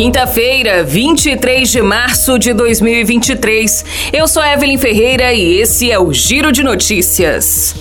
Quinta-feira, 23 de março de 2023. Eu sou Evelyn Ferreira e esse é o Giro de Notícias.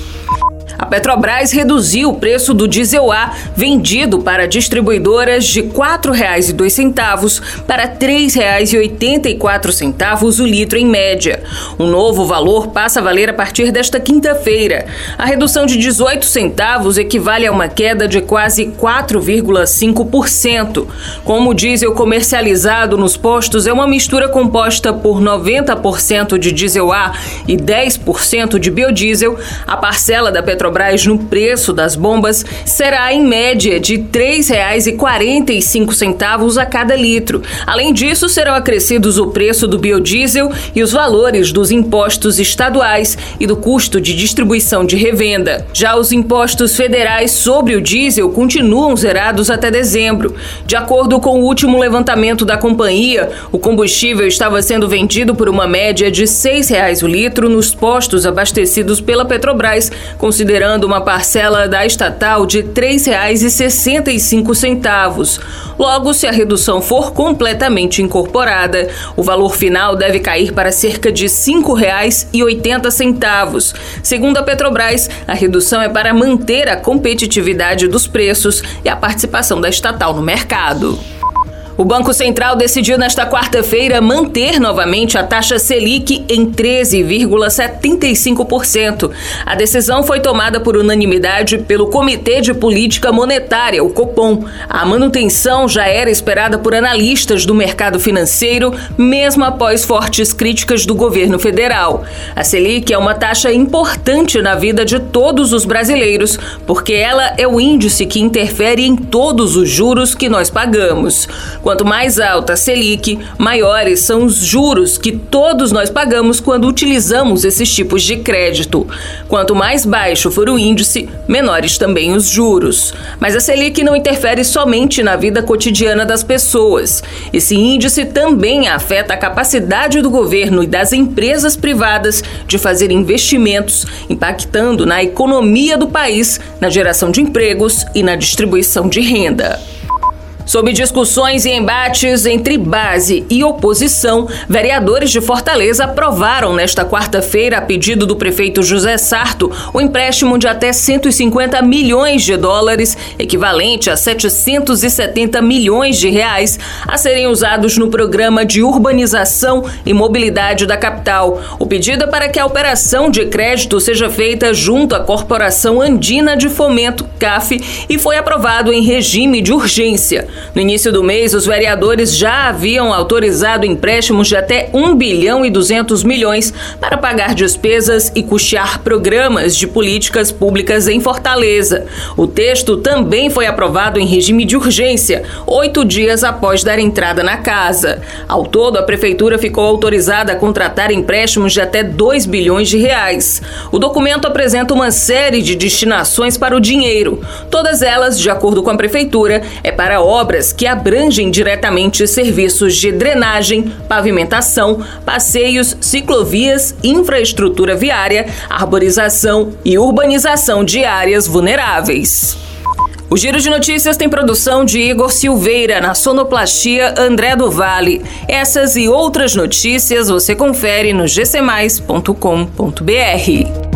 A Petrobras reduziu o preço do diesel A vendido para distribuidoras de R$ 4,02 para R$ 3,84 o litro em média. O novo valor passa a valer a partir desta quinta-feira. A redução de 18 centavos equivale a uma queda de quase 4,5%. Como o diesel comercializado nos postos é uma mistura composta por 90% de diesel A e 10% de biodiesel, a parcela da Petrobras Petrobras no preço das bombas será em média de R$ 3,45 a cada litro. Além disso, serão acrescidos o preço do biodiesel e os valores dos impostos estaduais e do custo de distribuição de revenda. Já os impostos federais sobre o diesel continuam zerados até dezembro. De acordo com o último levantamento da companhia, o combustível estava sendo vendido por uma média de R$ 6,00 o litro nos postos abastecidos pela Petrobras, considerando considerando uma parcela da estatal de R$ 3,65. Logo, se a redução for completamente incorporada, o valor final deve cair para cerca de R$ 5,80. Segundo a Petrobras, a redução é para manter a competitividade dos preços e a participação da estatal no mercado. O Banco Central decidiu nesta quarta-feira manter novamente a taxa Selic em 13,75%. A decisão foi tomada por unanimidade pelo Comitê de Política Monetária, o Copom. A manutenção já era esperada por analistas do mercado financeiro, mesmo após fortes críticas do governo federal. A Selic é uma taxa importante na vida de todos os brasileiros, porque ela é o índice que interfere em todos os juros que nós pagamos. Quanto mais alta a Selic, maiores são os juros que todos nós pagamos quando utilizamos esses tipos de crédito. Quanto mais baixo for o índice, menores também os juros. Mas a Selic não interfere somente na vida cotidiana das pessoas. Esse índice também afeta a capacidade do governo e das empresas privadas de fazer investimentos, impactando na economia do país, na geração de empregos e na distribuição de renda. Sob discussões e embates entre base e oposição, vereadores de Fortaleza aprovaram nesta quarta-feira, a pedido do prefeito José Sarto, o empréstimo de até 150 milhões de dólares, equivalente a 770 milhões de reais, a serem usados no programa de urbanização e mobilidade da capital. O pedido é para que a operação de crédito seja feita junto à Corporação Andina de Fomento, CAF, e foi aprovado em regime de urgência. No início do mês, os vereadores já haviam autorizado empréstimos de até 1 bilhão e 200 milhões para pagar despesas e custear programas de políticas públicas em Fortaleza. O texto também foi aprovado em regime de urgência, oito dias após dar entrada na casa. Ao todo, a prefeitura ficou autorizada a contratar empréstimos de até 2 bilhões de reais. O documento apresenta uma série de destinações para o dinheiro. Todas elas, de acordo com a prefeitura, é para obras obras que abrangem diretamente serviços de drenagem, pavimentação, passeios, ciclovias, infraestrutura viária, arborização e urbanização de áreas vulneráveis. O Giro de Notícias tem produção de Igor Silveira, na sonoplastia André do Vale. Essas e outras notícias você confere no gcmais.com.br.